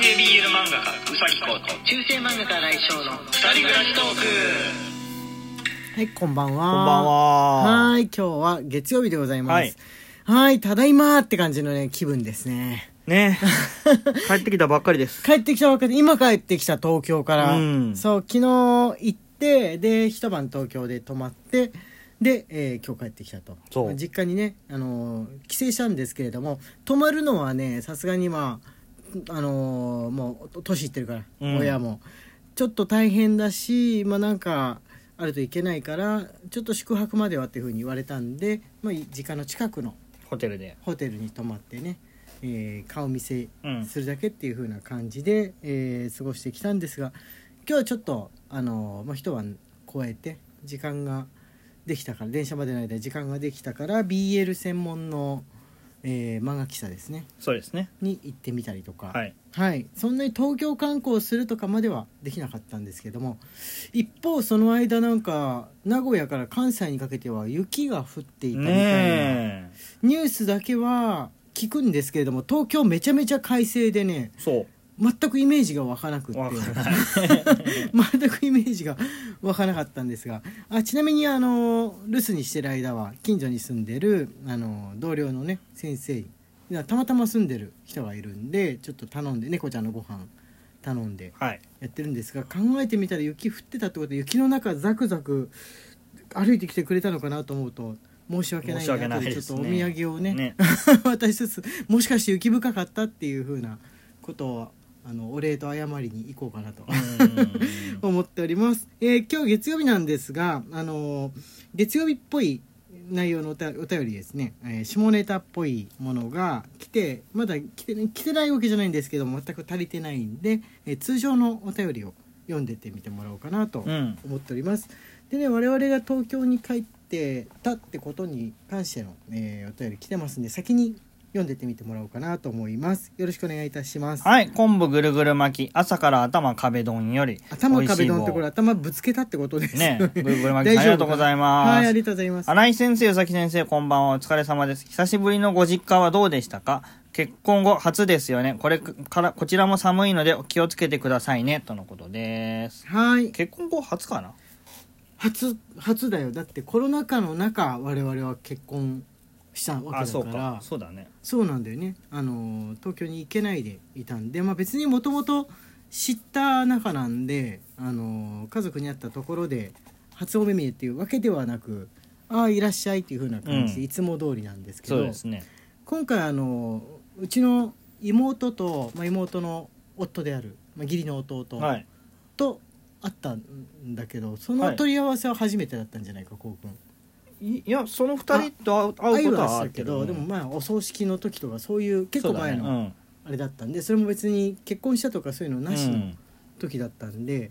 性 BL 漫画家うさぎこと中世漫画家来翔の二人暮らしトーク。はいこんばんは。こんばんは。はい今日は月曜日でございます。はい。ただいまって感じのね気分ですね。ね。帰ってきたばっかりです。帰ってきたばっかり。今帰ってきた東京から、うん。そう昨日行ってで一晩東京で泊まってで、えー今日帰ってきたと。そう。まあ実家にね、あのー帰省したんですけれども泊まるのはねさすがにまあ、あのーもう年いってるから、うん親もちょっと大変だしまあなんかあるといけないからちょっと宿泊まではっていうふうに言われたんで、まあ、実家の近くのホテルで。ホテルに泊まってね、えー顔見せうん。するだけっていう風な感じで、えー過ごしてきたんですが今日はちょっとあの、まあ、一晩超えて時間ができたから電車までの間時間ができたから BL 専門の、えー漫画喫茶ですねそうですね。に行ってみたりとか、はい。はい、そんなに東京観光するとかまではできなかったんですけども一方その間なんか名古屋から関西にかけては雪が降っていたみたいな、ねニュースだけは聞くんですけれども東京めちゃめちゃ快晴でねえ。そう。全くイメージが湧かなくって。全くイメージが湧かなかったんですがあちなみにあの留守にしてる間は近所に住んでるあの同僚のね先生たまたま住んでる人がいるんでちょっと頼んで猫ちゃんのご飯頼んではい。やってるんですが考えてみたら雪降ってたってことで雪の中ザクザク歩いてきてくれたのかなと思うと申し訳ないない後ですねちょっとお土産をねね。渡しつつもしかして雪深かったっていうふうなことをあのお礼と謝りに行こうかなとうん。思っております、えー今日月曜日なんですが、あのー月曜日っぽい内容のお便りですね、えー下ネタっぽいものが来てまだ来て,、来てないわけじゃないんですけども全く足りてないんで、えー通常のお便りを読んでってみてもらおうかなとうん。思っております。でね我々が東京に帰ってたってことに関しての、えーお便り来てますんで先に読んでってみてもらおうかなと思いますよろしくお願いいたします、はい。昆布ぐるぐる巻き。朝から頭壁丼より。頭壁ドンってこれ頭ぶつけたってことです棒ね。よぐるぐる巻き。ありがとうございますはいあり。がとうございます新井先生、宇崎先生、こんばんは。お疲れ様です。久しぶりのご実家はどうでしたか？結婚後初ですよね。これから、こちらも寒いのでお気をつけてくださいね。とのことです。はい結婚後初かな？初初だよだってコロナ禍の中我々は結婚したわあ、けだからそうだね。そうなんだよねあの東京に行けないでいたんで、まあ、別にもともと知った仲なんであの家族に会ったところで初お目見えっていうわけではなくああいらっしゃいっていう風な感じで、うんいつも通りなんですけどそうですね。今回あのうちの妹と、まあ、妹の夫である、まあ、義理の弟はい。と会ったんだけどそのはい問い合わせは初めてだったんじゃないかこうくん。いいや、その二人と会うことはあしたるけど。けどでもまあお葬式の時とかそういう結構前のあれだったんでそれも別に結婚したとかそういうのうんなしのうん時だったんで、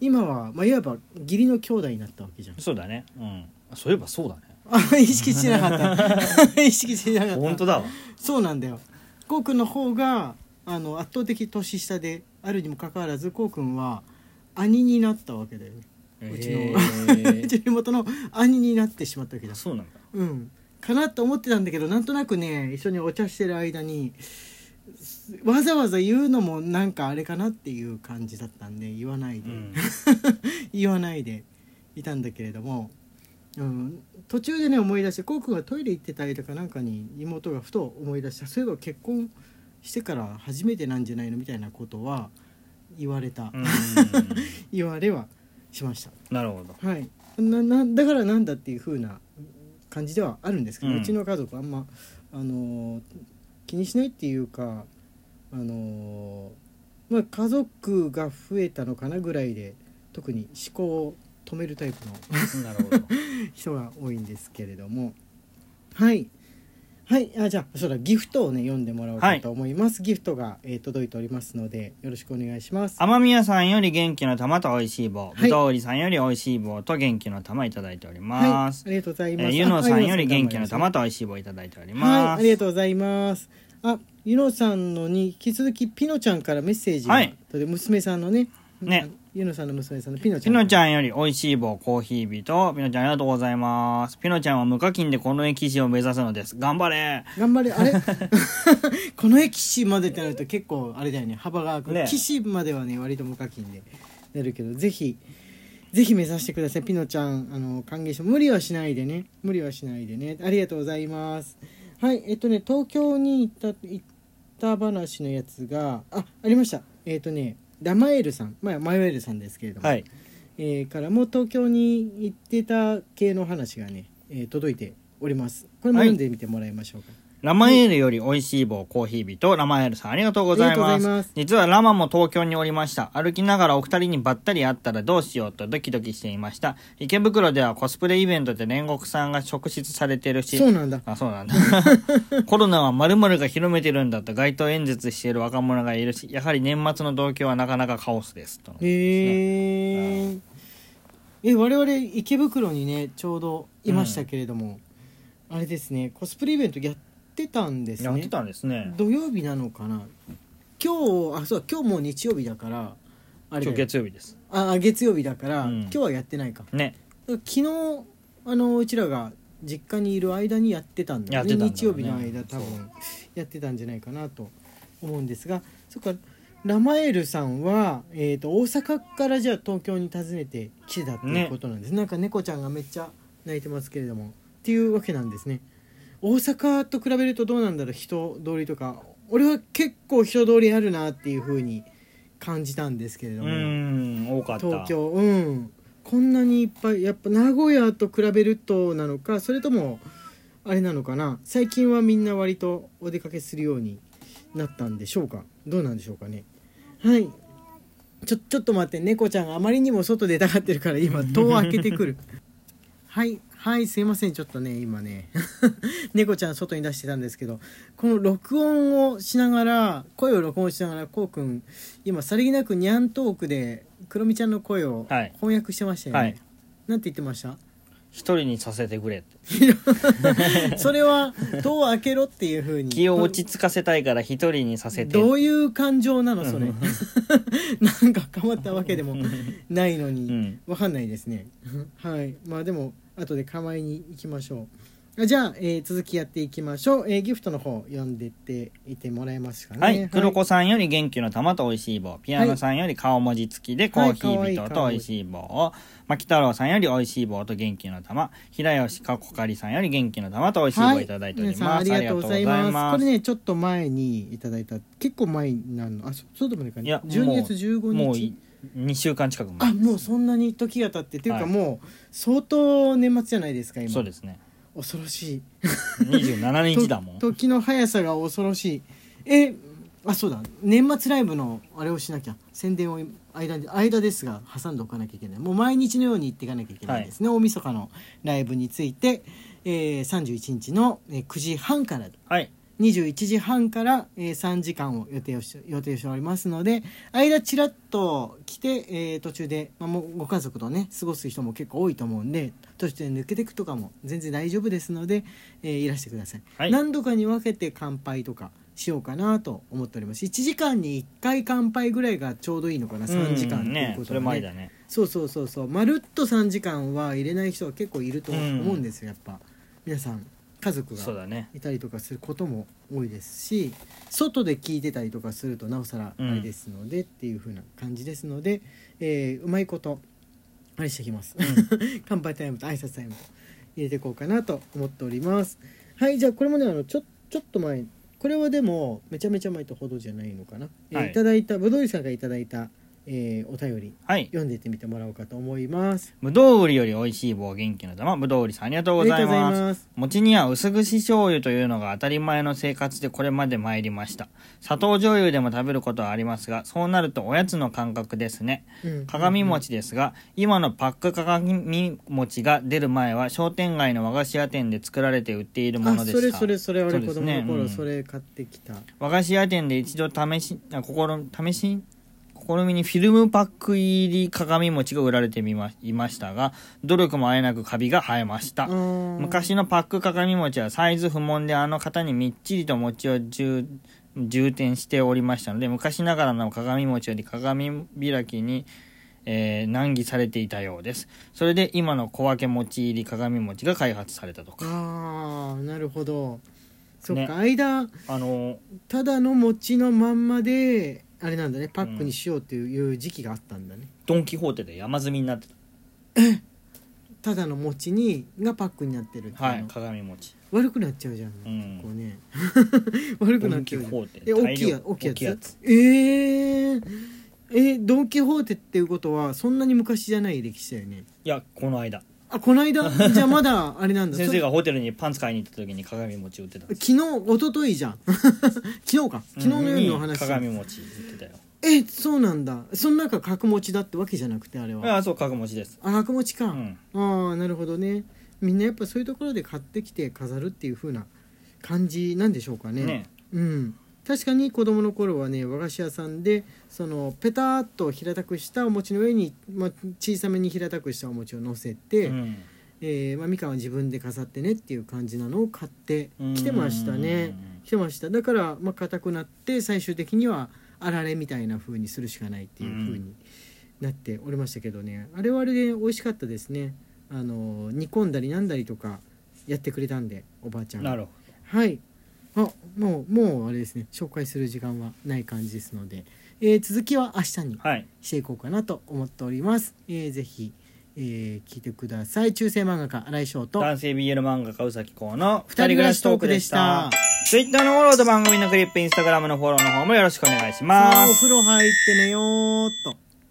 今は、まあ、いわば義理の兄弟になったわけじゃんそうだね。うん。そういえばそうだね。あ 意識してなかった 意識してなかった本当だわ。そうなんだよこうくんの方があの圧倒的年下であるにもかかわらずこうくんは兄になったわけだようちのへうー。ちの妹の兄になってしまったわけだ。そうなんだ。うん、かなと思ってたんだけどなんとなくね一緒にお茶してる間にすわざわざ言うのもなんかあれかなっていう感じだったんで言わないで、うん。言わないでいたんだけれども、うん、途中でね思い出してこうくんがトイレ行ってた間かなんかに妹がふと思い出したそういえば結婚してから初めてなんじゃないのみたいなことは言われた、うん。言われはしました。なるほど。はい、ななだからなんだっていう風な感じではあるんですけど、ううんちの家族あんま、あのー気にしないっていうか、あのーまあ、家族が増えたのかなぐらいで特に思考を止めるタイプのなるほど。人が多いんですけれどもはいはいあじゃあそうだギフトをね読んでもらおうかと思います、ギフトが、えー届いておりますのでよろしくお願いします。天宮さんより元気の玉と美味しい棒、はい。ぶどうりさんより美味しい棒と元気の玉いただいておりはいます。ありがとうございます。えーゆのさんより元気のあ玉と美味しい棒いただいておりはい、ます。ありがとうございます。あ、ゆのさんのに引き続きピノちゃんからメッセージが、はい。とで娘さんのね、ねゆのさんの娘さんのピノちピゃん。ノちゃんより美味しい棒コーヒー人。ピノちゃんありがとうございます。ピノちゃんは無課金でこの駅士を目指すのです。頑張れ。頑張れ。あれ？この駅士までってなると結構あれだよね。幅がね。騎士まではね割と無課金でなるけどぜひぜひ目指してください。ピノちゃんあの歓迎して無理はしないでね。無理はしないでね。ありがとうございます。はいえっとね東京に行った行った話のやつがあありました。えっとねラマエルさん。まあマヨエルさんですけれども、はい。えーからも東京に行ってた系の話がね、えー届いております。これも読んでみてもらいましょうか、ラマエールより美味しい棒コーヒー人。ラマエールさんありがとうございます。ます実はラマも東京におりました。歩きながらお二人にばったり会ったらどうしようとドキドキしていました。池袋ではコスプレイベントで煉獄さんが職質されてるし。そうなんだあ、そうなんだ。コロナは〇〇が広めてるんだと街頭演説している若者がいるし、やはり年末の東京はなかなかカオスです。とですねへええ我々池袋にねちょうどいましたけれども、あれですねコスプレイベントやってたんですね。やってたんですね。土曜日なのかな。今日あそう今日もう日曜日だからあれだ今日よ月曜日です。あ月曜日だから、うん。今日はやってないか。ね。昨日あのうちらが実家にいる間にやってたんだよね。んだね。日曜日の間多分。やってたんじゃないかなと思うんですがそっかラマエルさんは、えー、と大阪からじゃあ東京に訪ねて来てたっていうことなんです、なんか猫ちゃんがめっちゃ泣いてますけれども。っていうわけなんですね大阪と比べるとどうなんだろう人通りとか。俺は結構人通りあるなっていう風に感じたんですけれどうも、ーん、多かった。東京。うん。こんなにいっぱいやっぱ名古屋と比べるとなのかそれともあれなのかな。最近はみんな割とお出かけするようになったんでしょうか。どうなんでしょうかね。はい。ちょちょっと待って。猫ちゃんがあまりにも外出たがってるから今戸を開けてくるはいはいすいません。ちょっとね今ね 猫ちゃん外に出してたんですけどこの録音をしながら声を録音しながらこうくん今さりげなくニャントークでクロミちゃんの声をはい。翻訳してましたよね、はい。なんて言ってました？一人にさせてくれって。それは戸を開けろっていうふうに。気を落ち着かせたいから一人にさせて。どういう感情なの？それ。うん。なんか変わったわけでもないのに、うん。わかんないですね。はい。まあでも後で構えに行きましょう。じゃあ、えー続きやっていきましょう、えーギフトの方読んでっていてもらえますかねはい。黒子さんより元気の玉と美味しい棒。ピアノさんより顔文字付きでコーヒー人と美味しい棒を。牧太郎さんより美味しい棒と元気の玉。平吉かこかりさんより元気の玉と美味しい棒をいただいております。ありがとうございますこれね、ねちょっと前にいただいた結構前になるのあそそうでもないかいや12月15日もうい2週間近く前あもうそんなに時が経ってっていうかはいもう相当年末じゃないですか今そうですね。恐ろしい。27日だもん。と 時の速さが恐ろしい。えあそうだ。年末ライブのあれをしなきゃ。宣伝を間に間ですが挟んでおかなきゃいけない。もう毎日のように行っていかなきゃいけないですね、大晦日のライブについて、えー、31日の、えー9時半から。はい。21時半から、えー3時間を予定をし予定しておりますので間ちらっと来て、えー途中で、まあ、もうご家族とね過ごす人も結構多いと思うんで途中で抜けていくとかも全然大丈夫ですので、えーいらしてください、はい。何度かに分けて乾杯とかしようかなと思っております。1時間に1回乾杯ぐらいがちょうどいいのかな3時間っていうことはね。それだね。そうそうそうそう。まるっと3時間は入れない人が結構いると思うんですよやっぱ。皆さん家族が。いたりとかすることも多いですし外で聞いてたりとかするとなおさらあれですので、っていう風な感じですので、えーうまいことあれしてきます、乾杯タイムと挨拶タイムと入れていこうかなと思っております。はいじゃあこれもねあのちょちょっと前これはでもめちゃめちゃ前とほどじゃないのかな、えーはい。いただいたぶどうりさんがいただいた、えーお便りはい。読んでってみてもらおうかと思いますぶどう売りより美味しい棒元気の玉。ぶどう売りさんありがとうございありがとうごます。ざいます餅には薄口醤油というのが当たり前の生活でこれまで参りました。砂糖醤油でも食べることはありますが、そうなるとおやつの感覚ですね。うん鏡餅ですが、今のパック鏡餅が出る前は商店街の和菓子屋店で作られて売っているものあでした。それそれそれ俺子そうですね供の頃うんそれ買ってきた、和菓子屋店で一度試し、あ心、試し、試みにフィルムパック入り鏡餅が売られてみまいましたが、努力もあえなくカビが生えました。昔昔のパック鏡餅はサイズ不問であの型にみっちりと餅を充充填しておりましたので昔ながらの鏡餅より鏡開きに、えー難儀されていたようです。それで今の小分け餅入り鏡餅が開発されたとか。ああなるほど。そっか、ね。間あのただの餅のまんまであれなんだね。パックにしようっていう時期があったんだね、ドン・キホーテで山積みになってた。だの餅にがパックになってるっていうの、たはい。鏡餅。悪くなっちゃうじゃん、ん。こうね。悪くなっちゃうじゃん。キホーテ。え大きいや大きいやつ。えー、えドン・キホーテっていうことはそんなに昔じゃない歴史だよね。いやこの間あこの間じゃあ まだあれなんだ。先生がホテルにパンツ買いに行った時に鏡餅売ってた。んです昨日一昨日じゃん。昨日か。昨日の夜のに話、鏡餅売ってたよ。えそうなんだ。その中角餅だってわけじゃなくてあれは。ああそう鏡餅です。あ角餅か、うん。ああなるほどね。みんなやっぱそういうところで買ってきて飾るっていう風な感じなんでしょうかね。ね。うん確かに子供の頃はね和菓子屋さんでそのペタッと平たくしたお餅の上に、まあ、小さめに平たくしたお餅を乗せて、うん。えーまあ、みかんは自分で飾ってねっていう感じなのを買ってきてましたね。来てました。だからまあ硬くなって最終的にはあられみたいな風にするしかないっていう風になっておりましたけどね。あれはあれで美味しかったですね。あの煮込んだりなんだりとかやってくれたんでおばあちゃん。がなるほはい。あもうもうあれですね紹介する時間はない感じですので、えー続きは明日にどはい。していこうかなと思っております、えーぜひ、えー聞いてください。中世漫画家新井翔と。男性 BL 漫画家宇崎公の二人暮らしトークでした。Twitter のフォローと番組のクリップ Instagram のフォローの方もよろしくお願いしさあおます風呂入って寝ようっと